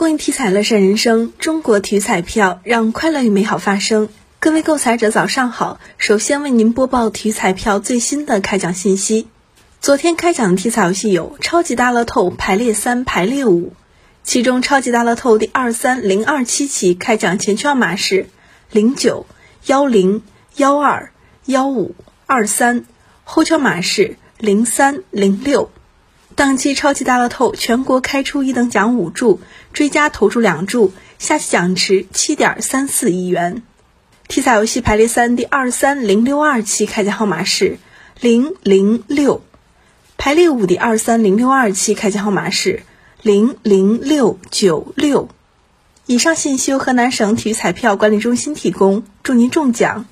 公益体彩乐善人生，中国体育彩票让快乐与美好发生。各位购彩者，早上好！首先为您播报体育彩票最新的开奖信息。昨天开奖的体彩游戏有超级大乐透排列三、排列五，其中超级大乐透第二三零二七期开奖前券码是零九幺零幺二幺五二三，后券码是零三零六。当期超级大乐透全国开出一等奖五注，追加投注两注，下期奖池七点三四亿元。体彩游戏排列三第二三零六二期开奖号码是零零六，排列五第二三零六二期开奖号码是零零六九六。以上信息由河南省体育彩票管理中心提供，祝您中奖！